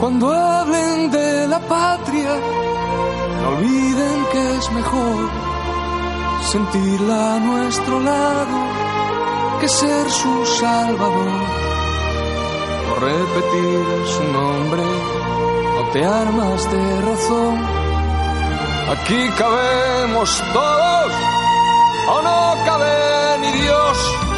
Cuando hablen de la patria, no olviden que es mejor sentirla a nuestro lado que ser su salvador. Por repetir su nombre, no te armas de razón. Aquí cabemos todos, o no cabe ni Dios.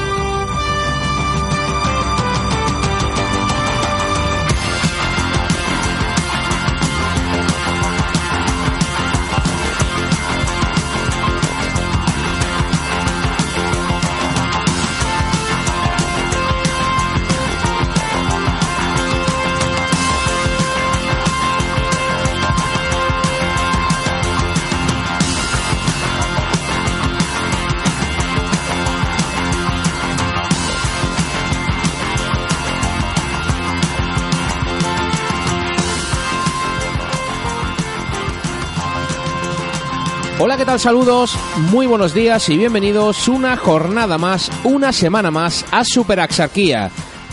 Hola, ¿qué tal? Saludos, muy buenos días y bienvenidos una jornada más, una semana más a Superaxarquía.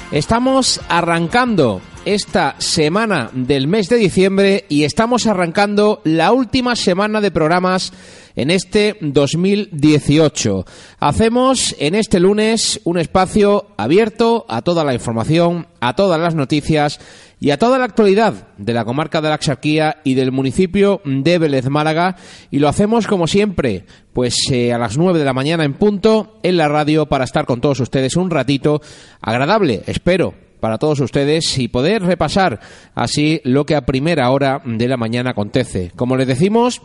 Estamos arrancando esta semana del mes de diciembre y estamos arrancando la última semana de programas en este 2018. Hacemos en este lunes un espacio abierto a toda la información, a todas las noticias y a toda la actualidad de la comarca de la Axarquía y del municipio de Vélez Málaga y lo hacemos como siempre pues eh, a las 9 de la mañana en punto en la radio para estar con todos ustedes un ratito agradable, espero, para todos ustedes y poder repasar así lo que a primera hora de la mañana acontece. Como les decimos,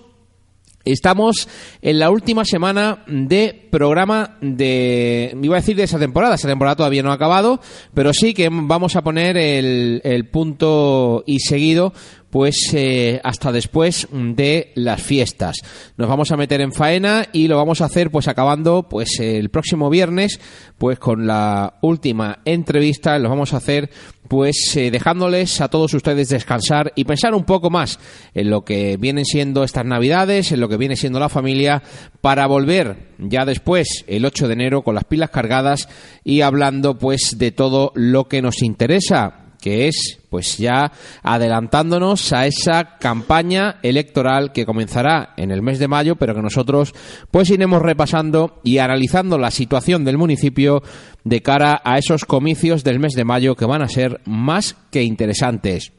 Estamos en la última semana de programa de, iba a decir de esa temporada, esa temporada todavía no ha acabado, pero sí que vamos a poner el, el punto y seguido pues eh, hasta después de las fiestas. Nos vamos a meter en faena y lo vamos a hacer pues acabando pues el próximo viernes pues con la última entrevista lo vamos a hacer pues eh, dejándoles a todos ustedes descansar y pensar un poco más en lo que vienen siendo estas navidades, en lo que viene siendo la familia para volver ya después el 8 de enero con las pilas cargadas y hablando pues de todo lo que nos interesa que es pues ya adelantándonos a esa campaña electoral que comenzará en el mes de mayo, pero que nosotros pues iremos repasando y analizando la situación del municipio de cara a esos comicios del mes de mayo que van a ser más que interesantes.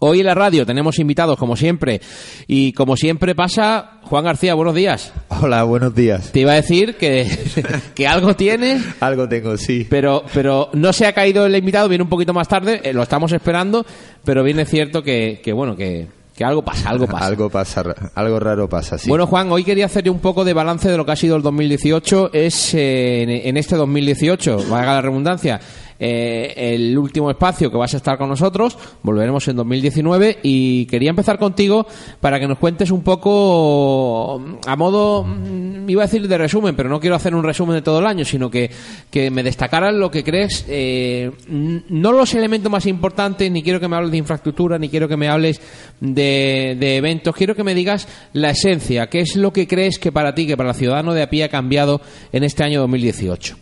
Hoy en la radio tenemos invitados, como siempre, y como siempre pasa, Juan García, buenos días. Hola, buenos días. Te iba a decir que, que algo tienes. algo tengo, sí. Pero, pero no se ha caído el invitado, viene un poquito más tarde, eh, lo estamos esperando, pero viene cierto que, que bueno, que, que algo pasa, algo pasa. algo pasa, algo raro pasa, sí. Bueno, Juan, hoy quería hacer un poco de balance de lo que ha sido el 2018. Es eh, en, en, este 2018, valga la redundancia, eh, el último espacio que vas a estar con nosotros. Volveremos en 2019 y quería empezar contigo para que nos cuentes un poco a modo, mm, iba a decir de resumen, pero no quiero hacer un resumen de todo el año, sino que, que me destacaras lo que crees, eh, no los elementos más importantes, ni quiero que me hables de infraestructura, ni quiero que me hables de, de eventos, quiero que me digas la esencia, qué es lo que crees que para ti, que para el ciudadano de a pie ha cambiado en este año 2018.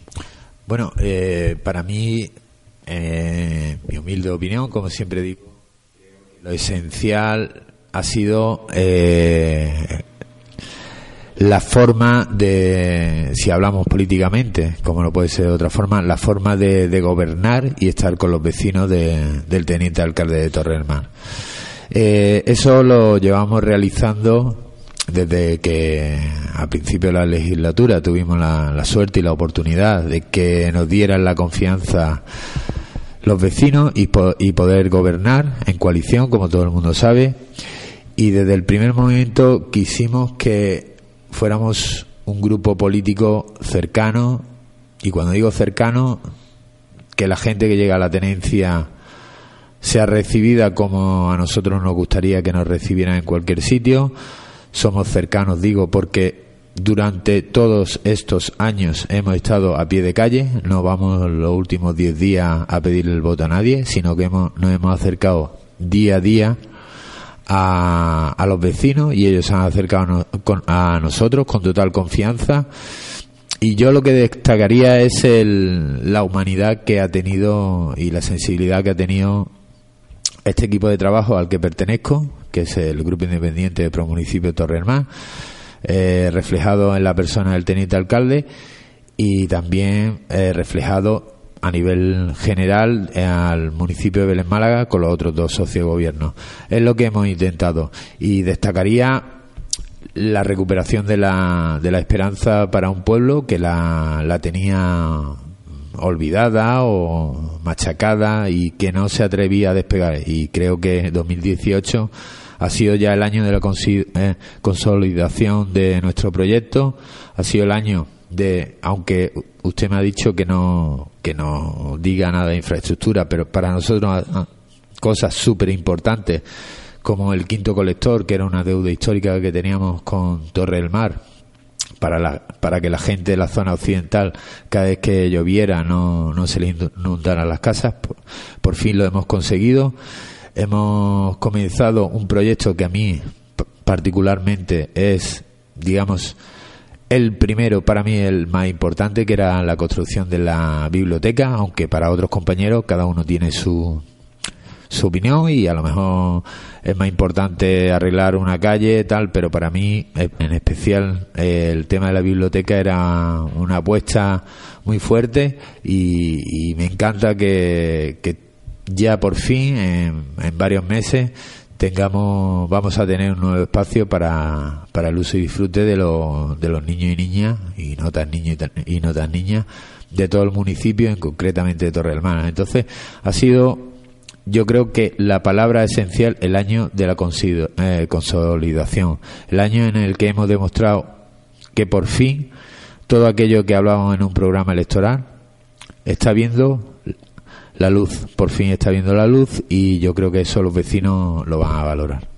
Bueno, eh, para mí, eh, mi humilde opinión, como siempre digo, lo esencial ha sido eh, la forma de, si hablamos políticamente, como no puede ser de otra forma, la forma de, de gobernar y estar con los vecinos de, del teniente alcalde de Torrelmar. Eh, eso lo llevamos realizando desde que a principio de la legislatura tuvimos la, la, suerte y la oportunidad de que nos dieran la confianza los vecinos y, po y, poder gobernar en coalición, como todo el mundo sabe. Y desde el primer momento quisimos que fuéramos un grupo político cercano, y cuando digo cercano, que la gente que llega a la tenencia sea recibida como a nosotros nos gustaría que nos recibieran en cualquier sitio. Somos cercanos, digo, porque durante todos estos años hemos estado a pie de calle, no vamos los últimos 10 días a pedirle el voto a nadie, sino que hemos, nos hemos acercado día a día a, a los vecinos y ellos se han acercado a, nosotros con total confianza. Y yo lo que destacaría es el, la humanidad que ha tenido y la sensibilidad que ha tenido este equipo de trabajo al que pertenezco, que es el Grupo Independiente de Pro Municipio Torre eh, reflejado en la persona del teniente alcalde y también eh, reflejado a nivel general eh, al municipio de Belén Málaga con los otros dos socios de gobierno. Es lo que hemos intentado y destacaría la recuperación de la, de la esperanza para un pueblo que la, la tenía olvidada o machacada y que no se atrevía a despegar. Y creo que 2018 ha sido ya el año de la eh, consolidación de nuestro proyecto, ha sido el año de, aunque usted me ha dicho que no, que no diga nada de infraestructura, pero para nosotros ah, cosas súper importantes como el quinto colector, que era una deuda histórica que teníamos con Torre del Mar, para, la, para que la gente de la zona occidental, cada vez que lloviera, no, no se le inundaran las casas. Por, fin lo hemos conseguido. Hemos comenzado un proyecto que a mí particularmente es, digamos, el primero, para mí el más importante, que era la construcción de la biblioteca, aunque para otros compañeros cada uno tiene su, su opinión y a lo mejor es más importante arreglar una calle tal pero para mí en especial el tema de la biblioteca era una apuesta muy fuerte y, me encanta que, ya por fin en, varios meses tengamos vamos a tener un nuevo espacio para, para el uso y disfrute de, los de los niños y niñas y no tan niños y, no tan niñas de todo el municipio, en concretamente de Torre Torrealmana. Entonces, ha sido yo creo que la palabra esencial el año de la eh, consolidación, el año en el que hemos demostrado que por fin todo aquello que hablábamos en un programa electoral está viendo la luz, por fin está viendo la luz y yo creo que eso los vecinos lo van a valorar.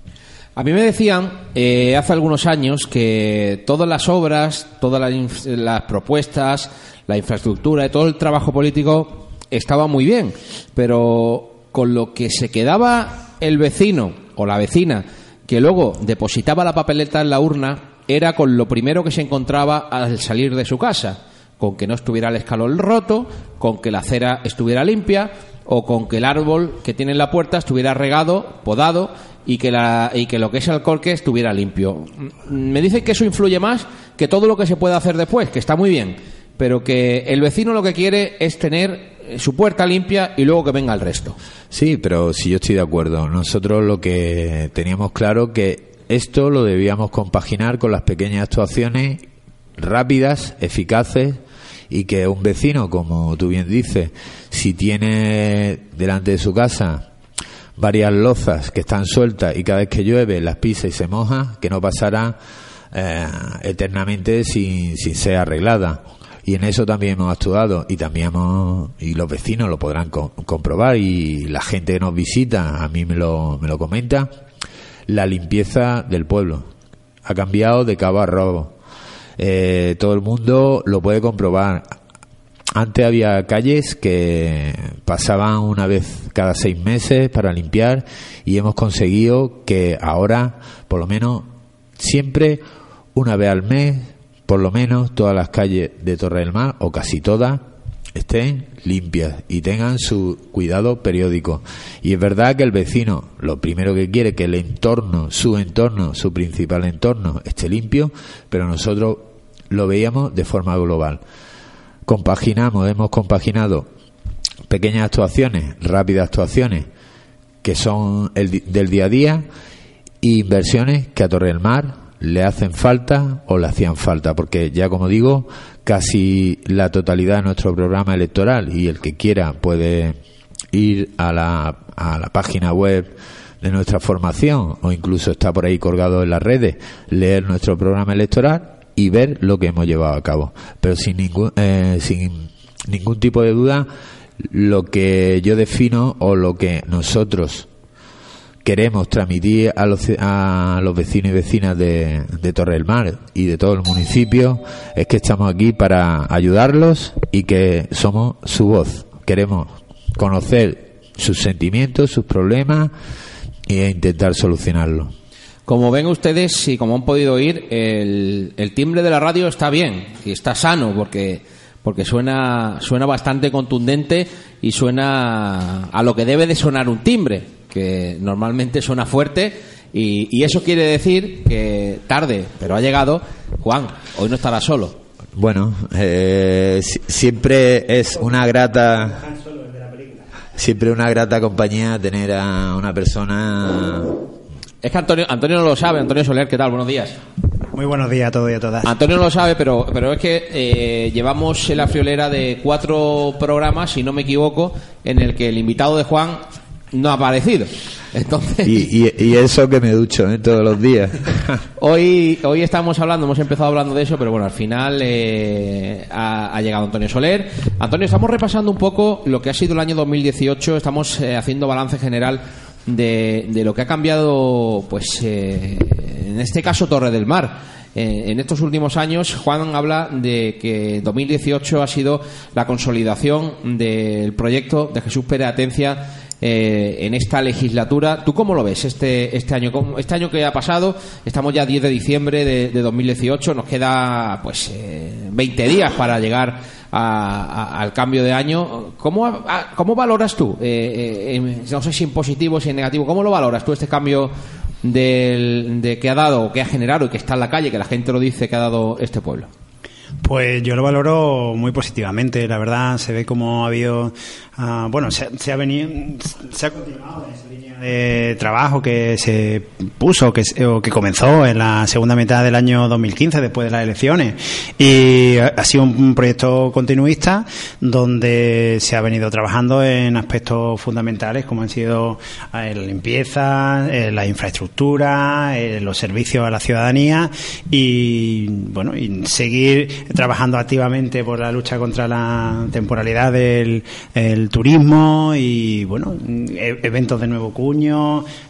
A mí me decían eh, hace algunos años que todas las obras, todas las, las propuestas, la infraestructura y todo el trabajo político estaba muy bien, pero con lo que se quedaba el vecino o la vecina que luego depositaba la papeleta en la urna era con lo primero que se encontraba al salir de su casa, con que no estuviera el escalón roto, con que la acera estuviera limpia o con que el árbol que tiene en la puerta estuviera regado, podado y que, la, y que lo que es el corque estuviera limpio. Me dice que eso influye más que todo lo que se puede hacer después, que está muy bien, pero que el vecino lo que quiere es tener su puerta limpia y luego que venga el resto. Sí, pero si yo estoy de acuerdo. Nosotros lo que teníamos claro que esto lo debíamos compaginar con las pequeñas actuaciones rápidas, eficaces y que un vecino, como tú bien dices, si tiene delante de su casa varias lozas que están sueltas y cada vez que llueve las pisa y se moja, que no pasará eh, eternamente sin, sin ser arreglada. Y en eso también hemos actuado y también hemos, y los vecinos lo podrán comprobar y la gente que nos visita a mí me lo, me lo comenta. La limpieza del pueblo ha cambiado de cabo a robo eh, todo el mundo lo puede comprobar antes había calles que pasaban una vez cada seis meses para limpiar y hemos conseguido que ahora por lo menos siempre una vez al mes por lo menos todas las calles de Torre del Mar, o casi todas, estén limpias y tengan su cuidado periódico. Y es verdad que el vecino lo primero que quiere que el entorno, su entorno, su principal entorno esté limpio, pero nosotros lo veíamos de forma global. Compaginamos, hemos compaginado pequeñas actuaciones, rápidas actuaciones, que son el, del día a día, e inversiones que a Torre del Mar le hacen falta o le hacían falta, porque ya como digo, casi la totalidad de nuestro programa electoral y el que quiera puede ir a la, a la página web de nuestra formación o incluso está por ahí colgado en las redes, leer nuestro programa electoral y ver lo que hemos llevado a cabo. Pero sin ningún, eh, sin ningún tipo de duda, lo que yo defino o lo que nosotros queremos transmitir a los, a los vecinos y vecinas de, Torre del Mar y de todo el municipio es que estamos aquí para ayudarlos y que somos su voz. Queremos conocer sus sentimientos, sus problemas e intentar solucionarlos. Como ven ustedes y como han podido oír, el, timbre de la radio está bien y está sano porque porque suena suena bastante contundente y suena a lo que debe de sonar un timbre que normalmente suena fuerte y, eso quiere decir que tarde, pero ha llegado, Juan, hoy no estará solo. Bueno, eh, siempre es una grata siempre una grata compañía tener a una persona es que Antonio, Antonio no lo sabe. Antonio Soler, ¿qué tal? Buenos días. Muy buenos días a todos y a todas. Antonio no lo sabe, pero, pero es que eh, llevamos en la friolera de cuatro programas, si no me equivoco, en el que el invitado de Juan no ha aparecido. Entonces... Y, eso que me ducho ¿eh? todos los días. hoy, hoy estamos hablando, hemos empezado hablando de eso, pero bueno, al final eh, ha, llegado Antonio Soler. Antonio, estamos repasando un poco lo que ha sido el año 2018, estamos haciendo balance general de, de lo que ha cambiado, pues eh, en este caso Torre del Mar. Eh, en estos últimos años, Juan habla de que 2018 ha sido la consolidación del proyecto de Jesús Pérez Atencia eh, en esta legislatura. ¿Tú cómo lo ves este, este año? Este año que ha pasado, estamos ya 10 de diciembre de, de 2018, nos queda pues 20 días para llegar al cambio de año. ¿Cómo, cómo valoras tú, eh, eh, no sé si en positivo, si en negativo, cómo lo valoras tú este cambio del, de que ha dado, que ha generado y que está en la calle, que la gente lo dice que ha dado este pueblo? Pues yo lo valoro muy positivamente, la verdad, se ve como ha habido, ah, bueno, se, se, ha venido, se ha continuado en esa línea de trabajo que se puso que, o que comenzó en la segunda mitad del año 2015, después de las elecciones. Y ha sido un proyecto continuista donde se ha venido trabajando en aspectos fundamentales como han sido eh, la limpieza, eh, la infraestructura, eh, los servicios a la ciudadanía y, bueno, y seguir trabajando activamente por la lucha contra la temporalidad del turismo y, bueno, e-, eventos de nuevo curso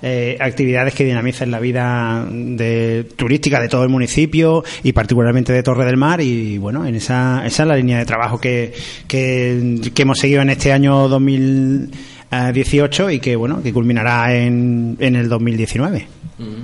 eh, actividades que dinamicen la vida de, turística de todo el municipio y particularmente de Torre del Mar. Y bueno, en esa, esa es la línea de trabajo que, que, hemos seguido en este año 2018 y que bueno, que culminará en, en el 2019.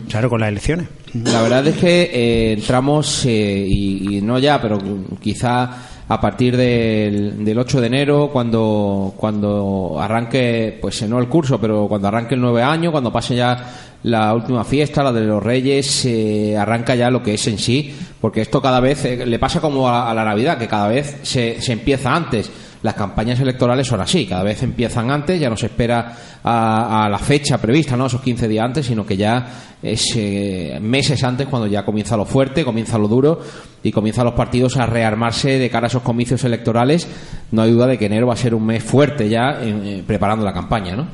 Claro, con las elecciones. La verdad es que eh, entramos, eh, y, y, no ya, pero quizá a partir del, del 8 de enero, cuando, cuando arranque, pues no el curso, pero cuando arranque el nueve año, cuando pase ya la última fiesta, la de los Reyes, eh, arranca ya lo que es en sí, porque esto cada vez eh, le pasa como a, la Navidad, que cada vez se, se empieza antes las campañas electorales son así, cada vez empiezan antes, ya no se espera a, la fecha prevista, ¿no? esos 15 días antes, sino que ya es eh, meses antes cuando ya comienza lo fuerte, comienza lo duro y comienzan los partidos a rearmarse de cara a esos comicios electorales. No hay duda de que enero va a ser un mes fuerte ya eh, preparando la campaña, ¿no?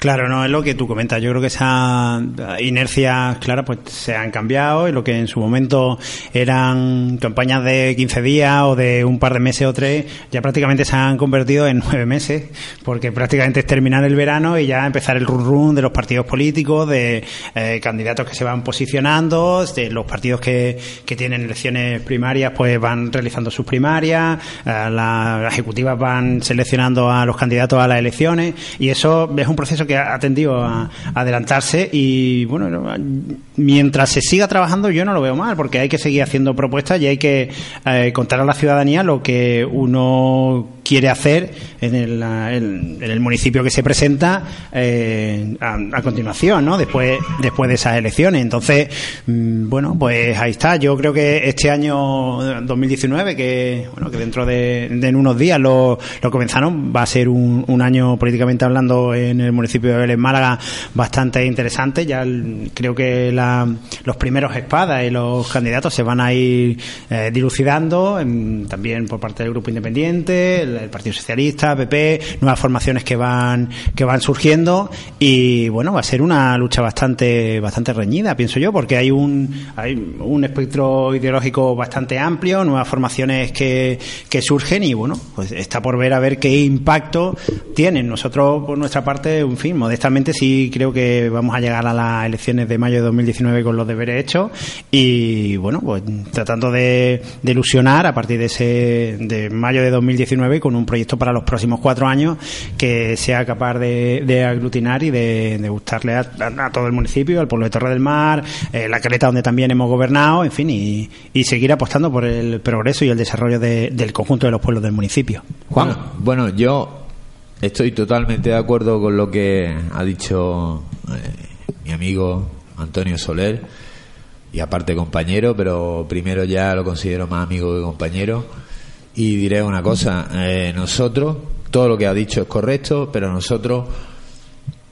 Claro, no es lo que tú comentas. Yo creo que esa inercia, claro, pues se han cambiado y lo que en su momento eran campañas de 15 días o de un par de meses o tres, ya prácticamente se han convertido en nueve meses, porque prácticamente es terminar el verano y ya empezar el run run de los partidos políticos, de eh, candidatos que se van posicionando, de los partidos que, que tienen elecciones primarias, pues van realizando sus primarias, eh, las ejecutivas van seleccionando a los candidatos a las elecciones y eso es un proceso que ha tendido a, adelantarse y bueno, mientras se siga trabajando yo no lo veo mal porque hay que seguir haciendo propuestas y hay que eh, contar a la ciudadanía lo que uno quiere hacer en el, en municipio que se presenta eh, a, continuación, ¿no? Después, después de esas elecciones. Entonces, mm, bueno, pues ahí está. Yo creo que este año 2019, que bueno, que dentro de, en unos días lo, lo, comenzaron, va a ser un, un, año políticamente hablando en el municipio de Vélez Málaga bastante interesante. Ya creo que la, los primeros espadas y los candidatos se van a ir eh, dilucidando, también por parte del grupo independiente, Partido Socialista, PP, nuevas formaciones que van que van surgiendo y bueno, va a ser una lucha bastante bastante reñida, pienso yo, porque hay un hay un espectro ideológico bastante amplio, nuevas formaciones que, que surgen y bueno, pues está por ver a ver qué impacto tienen. Nosotros por nuestra parte, en fin, modestamente sí creo que vamos a llegar a las elecciones de mayo de 2019 con los deberes hechos y bueno, pues tratando de, de ilusionar a partir de ese de mayo de 2019 con un proyecto para los próximos cuatro años que sea capaz de, aglutinar y de, gustarle a, todo el municipio, al pueblo de Torre del Mar, eh, la Caleta donde también hemos gobernado, en fin, y, seguir apostando por el progreso y el desarrollo del conjunto de los pueblos del municipio. Juan. Bueno, yo estoy totalmente de acuerdo con lo que ha dicho eh, mi amigo Antonio Soler y aparte compañero, pero primero ya lo considero más amigo que compañero. Y diré una cosa, eh, nosotros, todo lo que ha dicho es correcto, pero nosotros,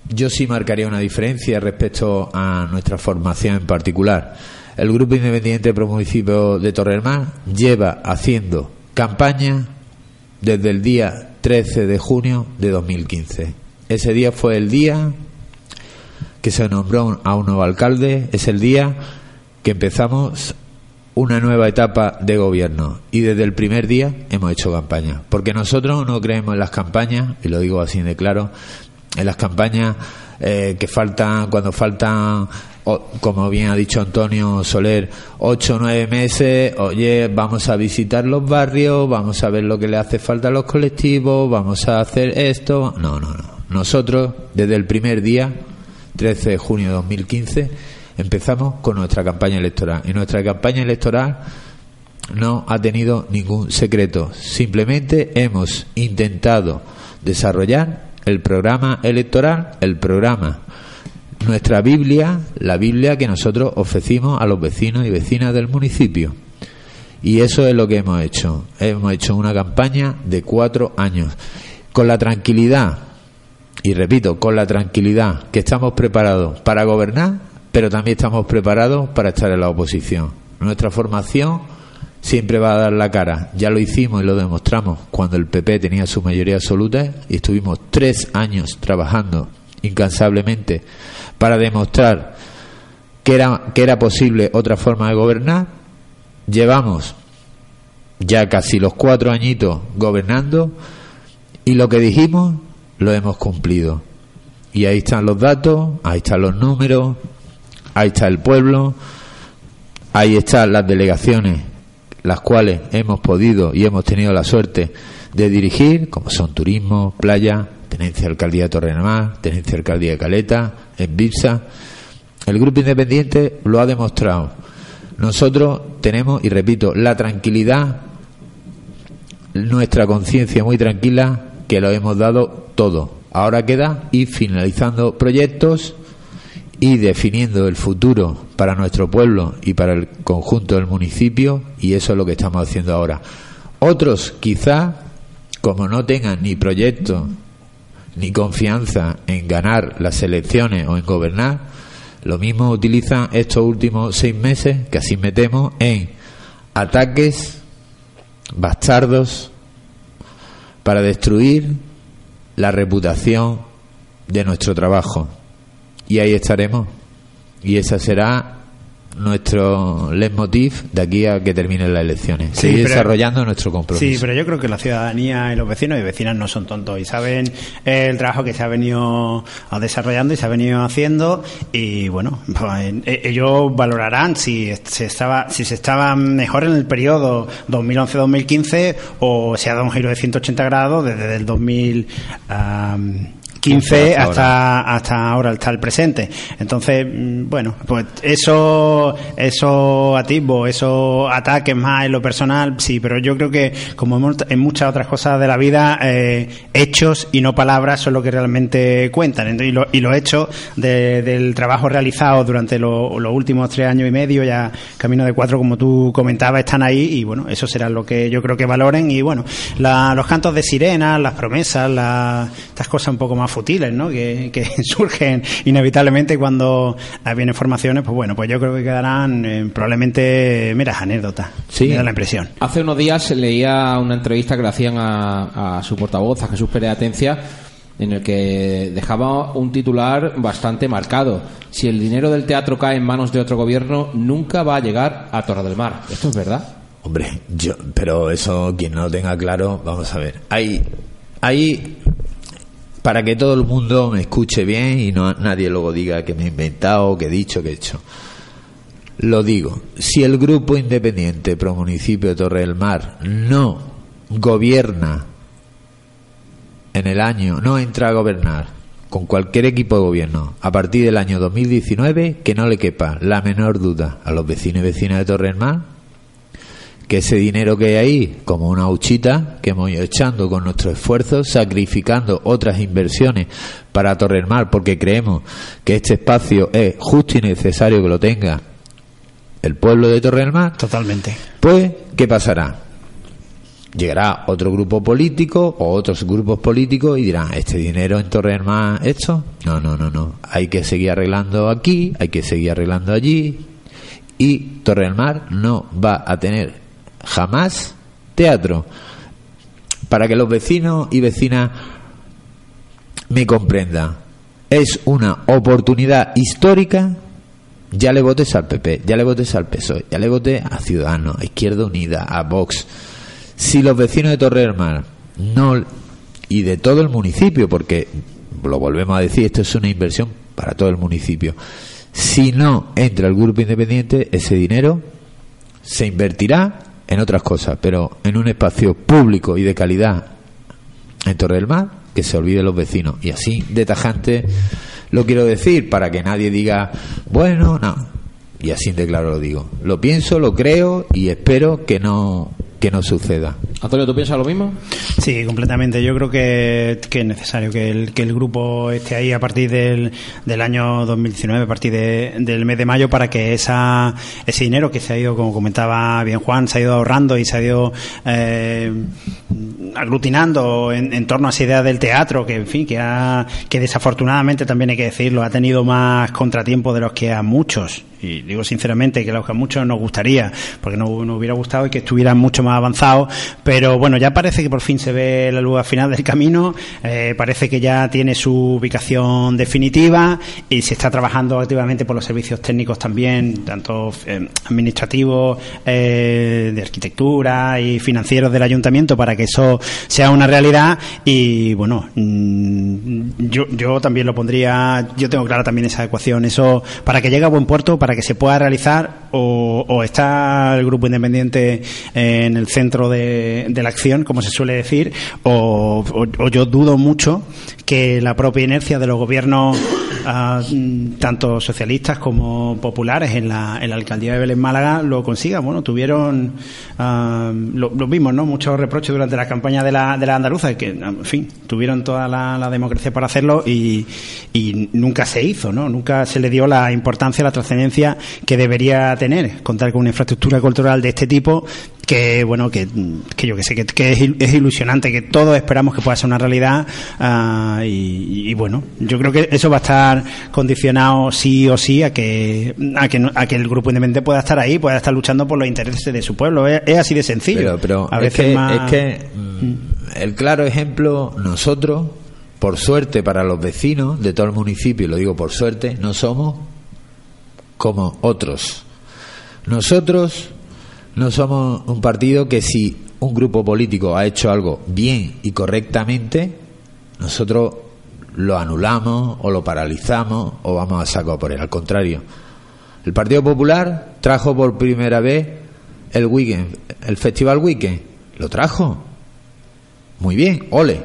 yo sí marcaría una diferencia respecto a nuestra formación en particular. El Grupo Independiente Pro Municipio de Torrelmar lleva haciendo campaña desde el día 13 de junio de 2015. Ese día fue el día que se nombró a un nuevo alcalde, es el día que empezamos una nueva etapa de gobierno y desde el primer día hemos hecho campaña, porque nosotros no creemos en las campañas, y lo digo así de claro, en las campañas eh, que faltan, cuando faltan, como bien ha dicho Antonio Soler, ocho o nueve meses, oye, vamos a visitar los barrios, vamos a ver lo que le hace falta a los colectivos, vamos a hacer esto. No, no, no. Nosotros, desde el primer día, 13 de junio de 2015, empezamos con nuestra campaña electoral. Y nuestra campaña electoral no ha tenido ningún secreto. Simplemente hemos intentado desarrollar el programa electoral, el programa, nuestra Biblia, la Biblia que nosotros ofrecimos a los vecinos y vecinas del municipio. Y eso es lo que hemos hecho. Hemos hecho una campaña de cuatro años. Con la tranquilidad, y repito, con la tranquilidad que estamos preparados para gobernar pero también estamos preparados para estar en la oposición. Nuestra formación siempre va a dar la cara. Ya lo hicimos y lo demostramos cuando el PP tenía su mayoría absoluta y estuvimos tres años trabajando incansablemente para demostrar que era, que era posible otra forma de gobernar. Llevamos ya casi los cuatro añitos gobernando y lo que dijimos lo hemos cumplido. Y ahí están los datos, ahí están los números, ahí está el pueblo, ahí están las delegaciones, las cuales hemos podido y hemos tenido la suerte de dirigir, como son turismo, playa, tenencia alcaldía de Torrenamar, tenencia alcaldía de Caleta, en. El grupo independiente lo ha demostrado. Nosotros tenemos, y repito, la tranquilidad, nuestra conciencia muy tranquila, que lo hemos dado todo. Ahora queda ir finalizando proyectos y definiendo el futuro para nuestro pueblo y para el conjunto del municipio y eso es lo que estamos haciendo ahora. Otros quizá, como no tengan ni proyecto ni confianza en ganar las elecciones o en gobernar, lo mismo utilizan estos últimos seis meses, que así metemos, en ataques bastardos para destruir la reputación de nuestro trabajo y ahí estaremos. Y esa será nuestro leitmotiv de aquí a que terminen las elecciones. Seguir desarrollando nuestro compromiso. Sí, pero yo creo que la ciudadanía y los vecinos y vecinas no son tontos y saben el trabajo que se ha venido desarrollando y se ha venido haciendo y bueno, pues, eh, ellos valorarán si se estaba si se estaba mejor en el periodo 2011-2015 o se ha dado un giro de 180 grados desde el 2000 15 hasta, hasta ahora, hasta el presente. Entonces, mm, bueno, pues eso, eso atisbo, esos ataques más en lo personal, sí, pero yo creo que, como en muchas otras cosas de la vida, eh, hechos y no palabras son lo que realmente cuentan. Y, y los hechos del trabajo realizado durante los últimos tres años y medio, ya camino de cuatro, como tú comentabas, están ahí y bueno, eso será lo que yo creo que valoren. Y bueno, los cantos de sirena, las promesas, las, estas cosas un poco más futiles, ¿no? Que, surgen inevitablemente cuando vienen formaciones, pues bueno, pues yo creo que quedarán eh, probablemente meras anécdotas. Sí. Me da la impresión. Hace unos días leía una entrevista que le hacían a, su portavoz, a Jesús Pérez Atencia, en el que dejaba un titular bastante marcado. Si el dinero del teatro cae en manos de otro gobierno, nunca va a llegar a Torre del Mar. ¿Esto es verdad? Hombre, yo, pero eso quien no lo tenga claro, vamos a ver. Hay, hay para que todo el mundo me escuche bien y no nadie luego diga que me he inventado, que he dicho, que he hecho. Lo digo, si el grupo independiente pro municipio de Torre del Mar no gobierna en el año, no entra a gobernar con cualquier equipo de gobierno a partir del año 2019, que no le quepa la menor duda a los vecinos y vecinas de Torre del Mar que ese dinero que hay ahí, como una huchita que hemos ido echando con nuestro esfuerzo, sacrificando otras inversiones para Torre del Mar, porque creemos que este espacio es justo y necesario que lo tenga el pueblo de Torre del Mar, Totalmente. pues, ¿qué pasará? Llegará otro grupo político o otros grupos políticos y dirán, ¿este dinero en Torre del Mar esto? No, no, no, no. Hay que seguir arreglando aquí, hay que seguir arreglando allí. Y Torre del Mar no va a tener jamás teatro. Para que los vecinos y vecinas me comprendan, es una oportunidad histórica ya le votes al PP, ya le votes al PSOE, ya le votes a Ciudadanos, a Izquierda Unida, a Vox. Si los vecinos de Torre del Mar no y de todo el municipio, porque lo volvemos a decir, esto es una inversión para todo el municipio. Si no entra el grupo independiente, ese dinero se invertirá en otras cosas, pero en un espacio público y de calidad en Torre del Mar, que se olvide los vecinos. Y así de tajante lo quiero decir para que nadie diga, bueno, no. Y así de claro lo digo. Lo pienso, lo creo y espero que no que no suceda. Antonio, ¿tú piensas lo mismo? Sí, completamente. Yo creo que, que es necesario que el, que el grupo esté ahí a partir del, del año 2019, a partir de- del mes de mayo, para que esa, ese dinero que se ha ido, como comentaba bien Juan, se ha ido ahorrando y se ha ido eh, aglutinando en, en torno a esa idea del teatro, que en fin, que, ha, que desafortunadamente también hay que decirlo, ha tenido más contratiempos de los que a muchos y digo sinceramente que a los que a muchos nos gustaría, porque nos, nos hubiera gustado y que estuvieran mucho más avanzados, pero bueno, ya parece que por fin se ve la luz al final del camino, eh, parece que ya tiene su ubicación definitiva y se está trabajando activamente por los servicios técnicos también, tanto eh, administrativos, eh, de arquitectura y financieros del ayuntamiento para que eso sea una realidad. Y bueno, mm, yo, yo también lo pondría, yo tengo clara también esa ecuación, eso para que llegue a buen puerto, para que se pueda realizar o, o está el grupo independiente en el centro de, de la acción, como se suele decir, o, o- yo dudo mucho que la propia inercia de los gobiernos, mm, tanto socialistas como populares, en la, en la alcaldía de Belén Málaga lo consiga. Bueno, tuvieron, ah, lo, vimos, ¿no? Muchos reproches durante la campaña de la, de la andaluza, que, en fin, tuvieron toda la, la democracia para hacerlo y, y nunca se hizo, ¿no? Nunca se le dio la importancia, la trascendencia que debería tener contar con una infraestructura cultural de este tipo que bueno que, que yo que sé que, que es, il- es ilusionante que todos esperamos que pueda ser una realidad ah, y, y bueno yo creo que eso va a estar condicionado sí o sí a que a que, no- a que el grupo independiente pueda estar ahí pueda estar luchando por los intereses de su pueblo. Es, es así de sencillo. Pero, pero a es, veces que, más es que, mm, el claro ejemplo, nosotros, por suerte para los vecinos de todo el municipio, y lo digo por suerte, no somos como otros. Nosotros no somos un partido que si un grupo político ha hecho algo bien y correctamente, nosotros lo anulamos o lo paralizamos o vamos a saco por él. Al contrario, el Partido Popular trajo por primera vez el weekend, el Festival Weekend. Lo trajo. Muy bien, ole.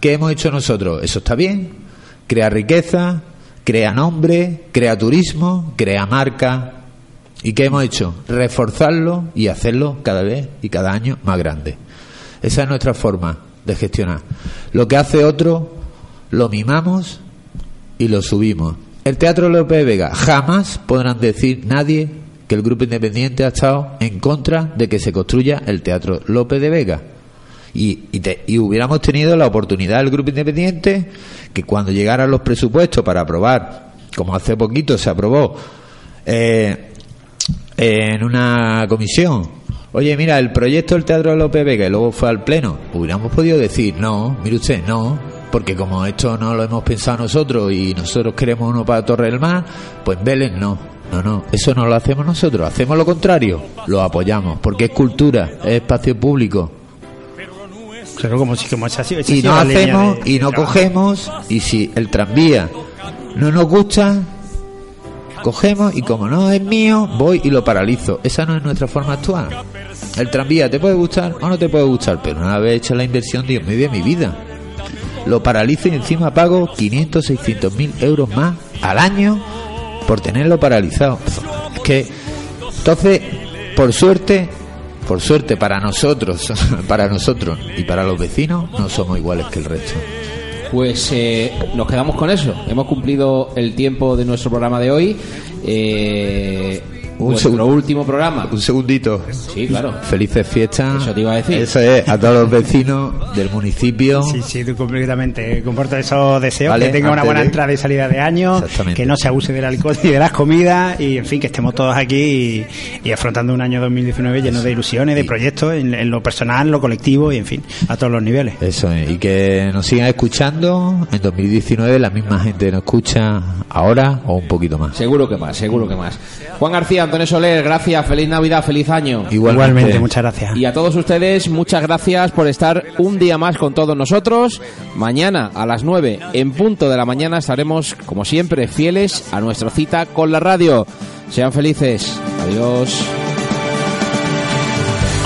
¿Qué hemos hecho nosotros? Eso está bien. Crea riqueza, crea nombre, crea turismo, crea marca. ¿Y qué hemos hecho? Reforzarlo y hacerlo cada vez y cada año más grande. Esa es nuestra forma de gestionar. Lo que hace otro, lo mimamos y lo subimos. El Teatro López de Vega jamás podrán decir nadie que el Grupo Independiente ha estado en contra de que se construya el Teatro López de Vega. Y, y, te- y hubiéramos tenido la oportunidad del Grupo Independiente que cuando llegaran los presupuestos para aprobar, como hace poquito se aprobó, eh, en una comisión, oye, mira, el proyecto del Teatro López Vega y luego fue al Pleno, hubiéramos podido decir, no, mire usted, no, porque como esto no lo hemos pensado nosotros y nosotros queremos uno para Torre del Mar, pues Vélez no. No, no, eso no lo hacemos nosotros, hacemos lo contrario, lo apoyamos, porque es cultura, es espacio público. Claro, como si como esa esa Y no hacemos de- y no cogemos, y si el tranvía no nos gusta, cogemos y como no es mío, voy y lo paralizo. Esa no es nuestra forma de actuar. El tranvía te puede gustar o no te puede gustar, pero una vez hecha la inversión, Dios mío de mi vida. Lo paralizo y encima pago 500, 600 mil euros más al año por tenerlo paralizado. Es que, entonces, por suerte, por suerte para nosotros, para nosotros y para los vecinos, no somos iguales que el resto. Pues eh, nos quedamos con eso. Hemos cumplido el tiempo de nuestro programa de hoy. Eh, Un nuestro segundo. último programa. Un segundito. Sí, claro. Felices fiestas. Eso te iba a decir. Eso es, a todos los vecinos del municipio. Sí, sí, tú completamente. Comporto esos deseos, Vale, que tenga una buena de- entrada y salida de año, Exactamente. que no se abuse del alcohol y de las comidas, y en fin, que estemos todos aquí y, y afrontando un año 2019 lleno de ilusiones, de proyectos, en, en lo personal, lo colectivo y en fin, a todos los niveles. Eso es, y que nos sigan escuchando en 2019, la misma gente nos escucha ahora o un poquito más. Seguro que más, seguro que más. Juan García, Antonio Soler, gracias, feliz Navidad, feliz año. Igualmente, muchas gracias. Y a todos ustedes, muchas gracias por estar un día más con todos nosotros. Mañana a las 9 en punto de la mañana estaremos, como siempre, fieles a nuestra cita con la radio. Sean felices. Adiós.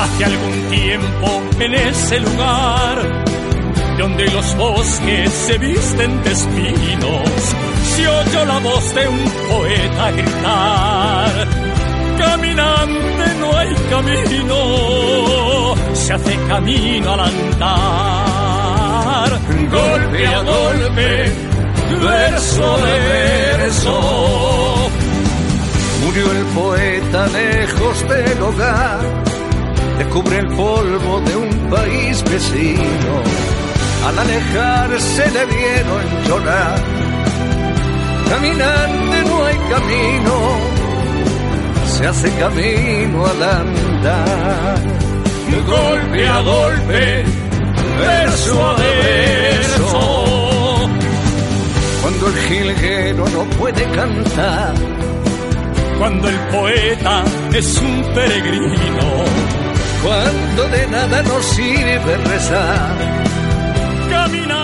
Hace algún tiempo en ese lugar donde los bosques se visten de espinos, se oyó la voz de un poeta gritar. Caminante no hay camino, se hace camino al andar. Golpe a golpe, verso de verso. Murió el poeta lejos del hogar, descubre el polvo de un país vecino. Al alejarse le vieron llorar. Caminante no hay camino, se hace camino al andar. golpe a golpe, verso a verso. Cuando el jilguero no puede cantar, Cuando el poeta es un peregrino, cuando de nada nos sirve rezar. camina